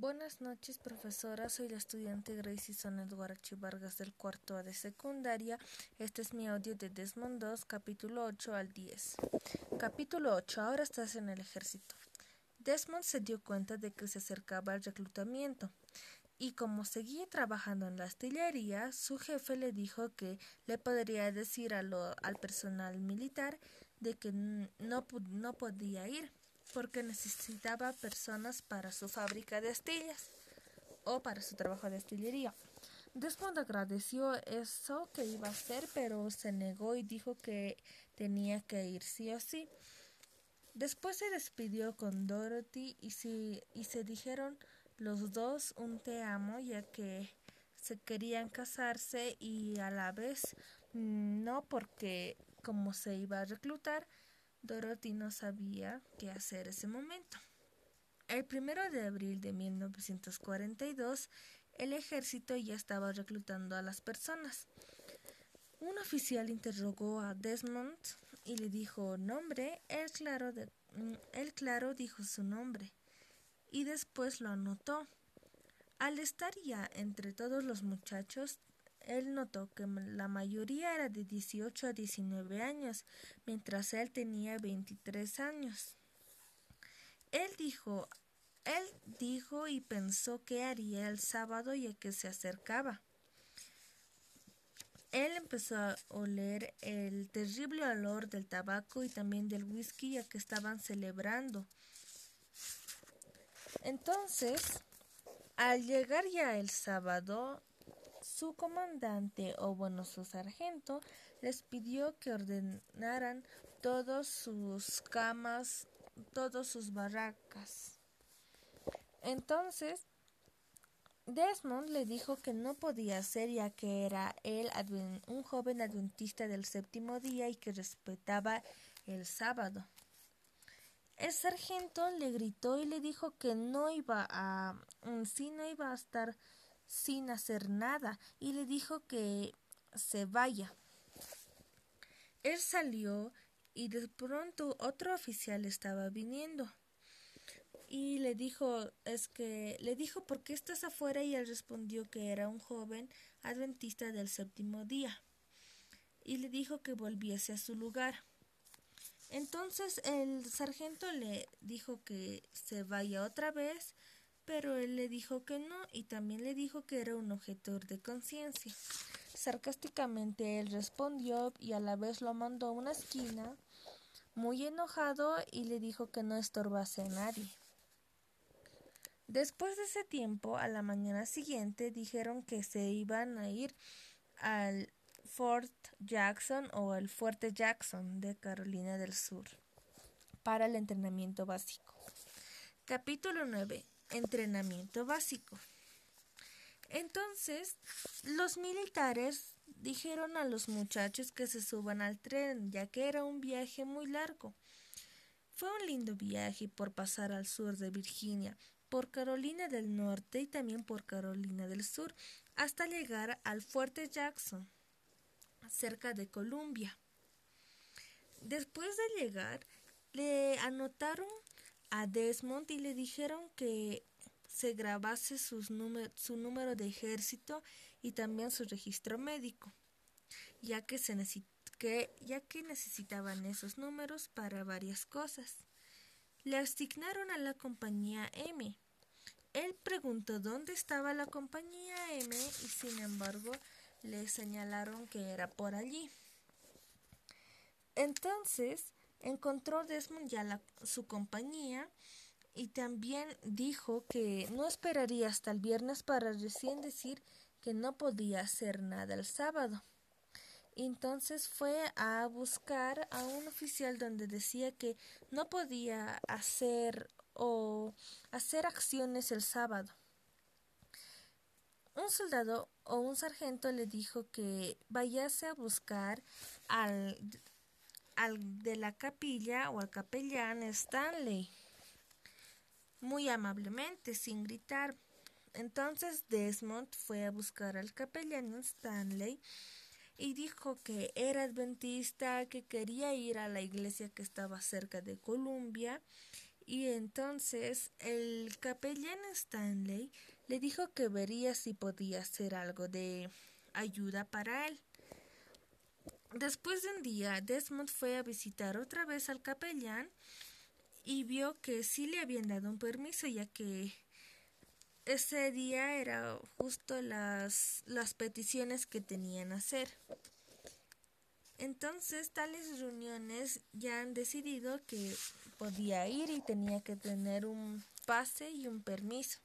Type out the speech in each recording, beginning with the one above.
Buenas noches, profesora. Soy la estudiante Gracie Sonet Guarachi Vargas del cuarto A de secundaria. Este es mi audio de Desmond 2, capítulo 8 al 10. Capítulo 8. Ahora estás en el ejército. Desmond se dio cuenta de que se acercaba el reclutamiento y como seguía trabajando en la astillería, su jefe le dijo que le podría decir a al personal militar de que no, no podía ir porque necesitaba personas para su fábrica de astillas o para su trabajo de astillería. Desmond agradeció eso que iba a hacer, pero se negó y dijo que tenía que ir sí o sí. Después se despidió con Dorothy y, y se dijeron los dos un te amo, ya que se querían casarse y a la vez no porque como se iba a reclutar, Dorothy no sabía qué hacer ese momento. El primero de abril de 1942, el ejército ya estaba reclutando a las personas. Un oficial interrogó a Desmond y le dijo nombre. Él claro, él claro dijo su nombre y después lo anotó. Al estar ya entre todos los muchachos, él notó que la mayoría era de 18 a 19 años, mientras él tenía 23 años. Él dijo, él dijo y pensó qué haría el sábado ya que se acercaba. Él empezó a oler el terrible olor del tabaco y también del whisky ya que estaban celebrando. Entonces, al llegar ya el sábado, su comandante o bueno su sargento les pidió que ordenaran todas sus camas, todas sus barracas. Entonces, Desmond le dijo que no podía hacer ya que era él un joven adventista del séptimo día y que respetaba el sábado. El sargento le gritó y le dijo que no iba a, sí no iba a estar sin hacer nada y le dijo que se vaya. Él salió y de pronto otro oficial estaba viniendo y le dijo es que le dijo por qué estás afuera y él respondió que era un joven adventista del séptimo día y le dijo que volviese a su lugar. Entonces el sargento le dijo que se vaya otra vez pero él le dijo que no y también le dijo que era un objetor de conciencia. Sarcásticamente él respondió y a la vez lo mandó a una esquina muy enojado y le dijo que no estorbase a nadie. Después de ese tiempo, a la mañana siguiente, dijeron que se iban a ir al Fort Jackson o al Fuerte Jackson de Carolina del Sur para el entrenamiento básico. Capítulo 9 entrenamiento básico. Entonces, los militares dijeron a los muchachos que se suban al tren, ya que era un viaje muy largo. Fue un lindo viaje por pasar al sur de Virginia, por Carolina del Norte y también por Carolina del Sur, hasta llegar al fuerte Jackson, cerca de Columbia. Después de llegar, le anotaron a Desmond y le dijeron que se grabase su número de ejército y también su registro médico, ya que, se que, ya que necesitaban esos números para varias cosas. Le asignaron a la compañía M. Él preguntó dónde estaba la compañía M y sin embargo le señalaron que era por allí. Entonces, encontró Desmond ya su compañía y también dijo que no esperaría hasta el viernes para recién decir que no podía hacer nada el sábado. Entonces fue a buscar a un oficial donde decía que no podía hacer o hacer acciones el sábado. Un soldado o un sargento le dijo que vayase a buscar al al de la capilla o al capellán Stanley muy amablemente, sin gritar. Entonces Desmond fue a buscar al capellán Stanley y dijo que era adventista, que quería ir a la iglesia que estaba cerca de Columbia Y entonces el capellán Stanley le dijo que vería si podía hacer algo de ayuda para él. Después de un día, Desmond fue a visitar otra vez al capellán y vio que sí le habían dado un permiso, ya que ese día era justo las, las peticiones que tenían hacer. Entonces, tales reuniones ya han decidido que podía ir y tenía que tener un pase y un permiso.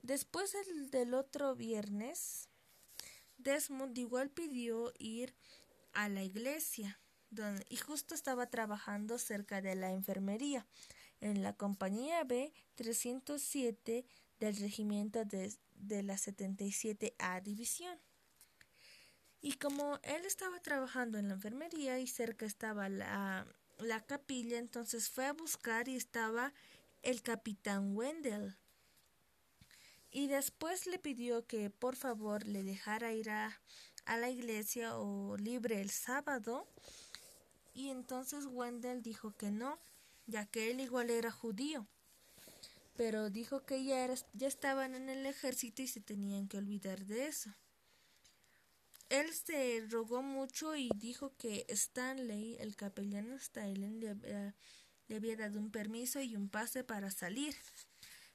Después del otro viernes, Desmond igual pidió ir a la iglesia donde, y justo estaba trabajando cerca de la enfermería en la compañía B 307 del regimiento de, de la 77A división. Y como él estaba trabajando en la enfermería y cerca estaba la, la capilla, entonces fue a buscar y estaba el capitán Wendell. Y después le pidió que por favor le dejara ir a, a la iglesia o libre el sábado. Y entonces Wendell dijo que no, ya que él igual era judío. Pero dijo que ya, era, ya estaban en el ejército y se tenían que olvidar de eso. Él se rogó mucho y dijo que Stanley, el capellán Stanley, le, le había dado un permiso y un pase para salir.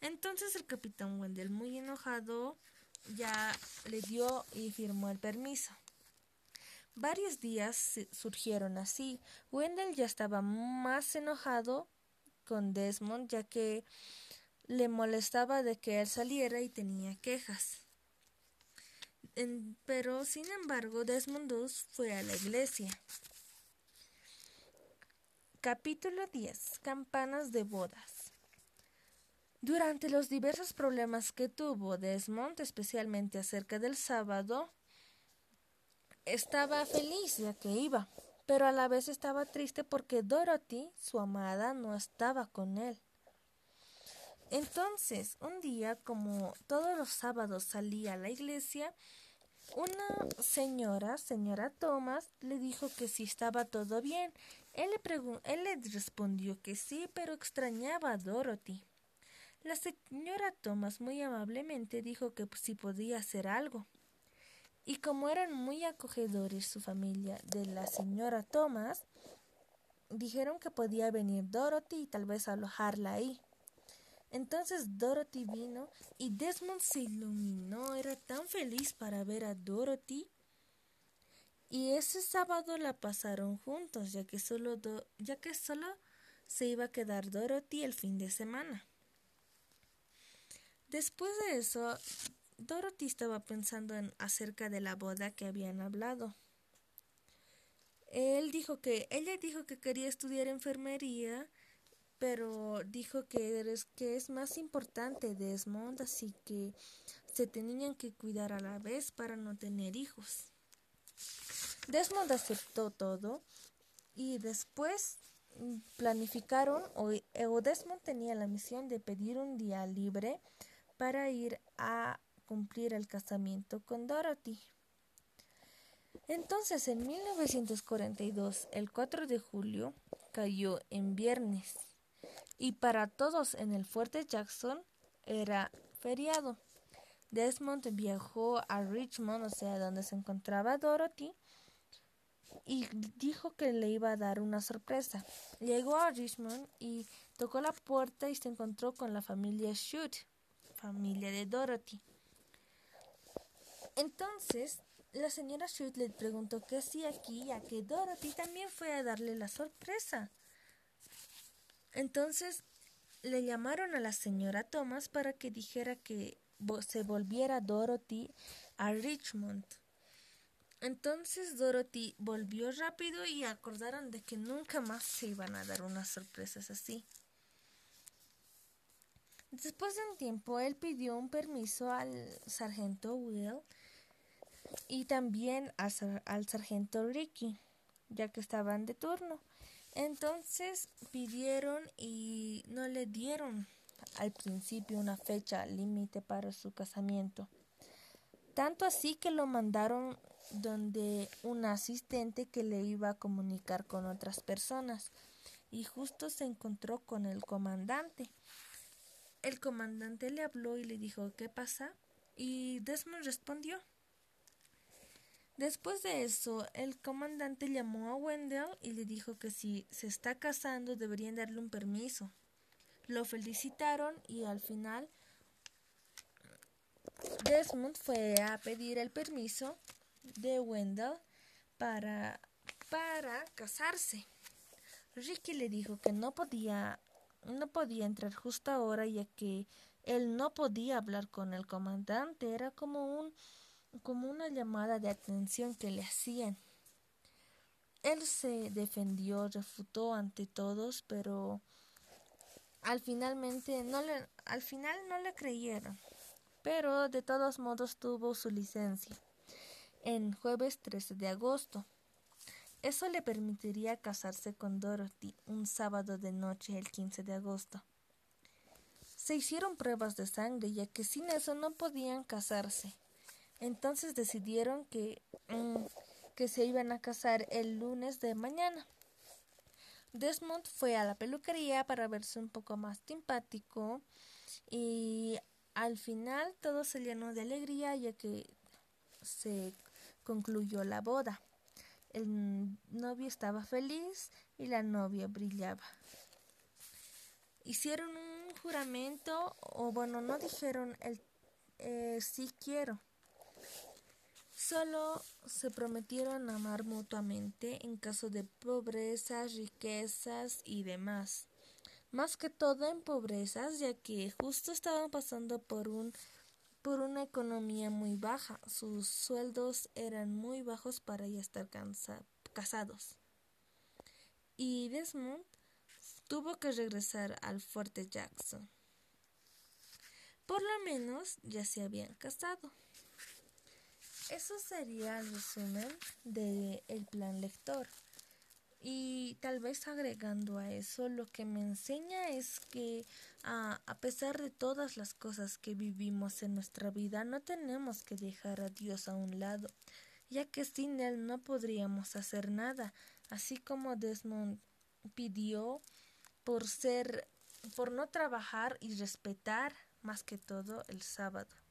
Entonces el capitán Wendell, muy enojado, ya le dio y firmó el permiso. Varios días surgieron así. Wendell ya estaba más enojado con Desmond ya que le molestaba de que él saliera y tenía quejas. pero sin embargo Desmond II fue a la iglesia. Capítulo 10. Campanas de bodas. Durante los diversos problemas que tuvo Desmond, especialmente acerca del sábado, estaba feliz ya que iba, pero a la vez estaba triste porque Dorothy, su amada, no estaba con él. Entonces, un día, como todos los sábados salía a la iglesia, una señora, señora Thomas, le dijo que si estaba todo bien. Él le, él le respondió que sí, pero extrañaba a Dorothy. La señora Thomas muy amablemente dijo que si podía hacer algo. Y como eran muy acogedores su familia de la señora Thomas, dijeron que podía venir Dorothy y tal vez alojarla ahí. Entonces Dorothy vino y Desmond se iluminó, era tan feliz para ver a Dorothy. Y ese sábado la pasaron juntos, ya que solo, ya que solo se iba a quedar Dorothy el fin de semana. Después de eso, Dorothy estaba pensando en acerca de la boda que habían hablado. Él dijo que ella dijo que quería estudiar enfermería, pero dijo que es, que es más importante Desmond, así que se tenían que cuidar a la vez para no tener hijos. Desmond aceptó todo y después planificaron o Desmond tenía la misión de pedir un día libre para ir a cumplir el casamiento con Dorothy. Entonces, en 1942, el 4 de julio, cayó en viernes y para todos en el fuerte Jackson era feriado. Desmond viajó a Richmond, o sea, donde se encontraba Dorothy, y dijo que le iba a dar una sorpresa. Llegó a Richmond y tocó la puerta y se encontró con la familia Shute familia de Dorothy. Entonces, la señora Shute le preguntó qué hacía aquí, ya que Dorothy también fue a darle la sorpresa. Entonces, le llamaron a la señora Thomas para que dijera que se volviera Dorothy a Richmond. Entonces Dorothy volvió rápido y acordaron de que nunca más se iban a dar unas sorpresas así. Después de un tiempo, él pidió un permiso al sargento Will y también al, sargento Ricky, ya que estaban de turno. Entonces pidieron y no le dieron al principio una fecha límite para su casamiento. Tanto así que lo mandaron donde un asistente que le iba a comunicar con otras personas. y justo se encontró con el comandante. El comandante le habló y le dijo ¿qué pasa? Y Desmond respondió. Después de eso, el comandante llamó a Wendell y le dijo que si se está casando deberían darle un permiso. Lo felicitaron y al final Desmond fue a pedir el permiso de Wendell para, para casarse. Ricky le dijo que no podía no podía entrar justo ahora ya que él no podía hablar con el comandante, era como un como una llamada de atención que le hacían. Él se defendió, refutó ante todos, pero al finalmente no le, al final no le creyeron. Pero de todos modos tuvo su licencia en jueves 13 de agosto. Eso le permitiría casarse con Dorothy un sábado de noche el 15 de agosto. Se hicieron pruebas de sangre ya que sin eso no podían casarse. Entonces decidieron que, mm, que se iban a casar el lunes de mañana. Desmond fue a la peluquería para verse un poco más simpático y al final todo se llenó de alegría ya que se concluyó la boda. El novio estaba feliz y la novia brillaba. Hicieron un juramento, o bueno, no dijeron el eh, sí quiero. Solo se prometieron amar mutuamente en caso de pobrezas, riquezas y demás. Más que todo en pobrezas, ya que justo estaban pasando por un por una economía muy baja. Sus sueldos eran muy bajos para ya estar casados. Y Desmond tuvo que regresar al fuerte Jackson. Por lo menos ya se habían casado. Eso sería el resumen del el plan lector. Y tal vez agregando a eso, lo que me enseña es que a pesar de todas las cosas que vivimos en nuestra vida, no tenemos que dejar a Dios a un lado, ya que sin Él no podríamos hacer nada, así como Desmond pidió por ser, por no trabajar y respetar más que todo el sábado.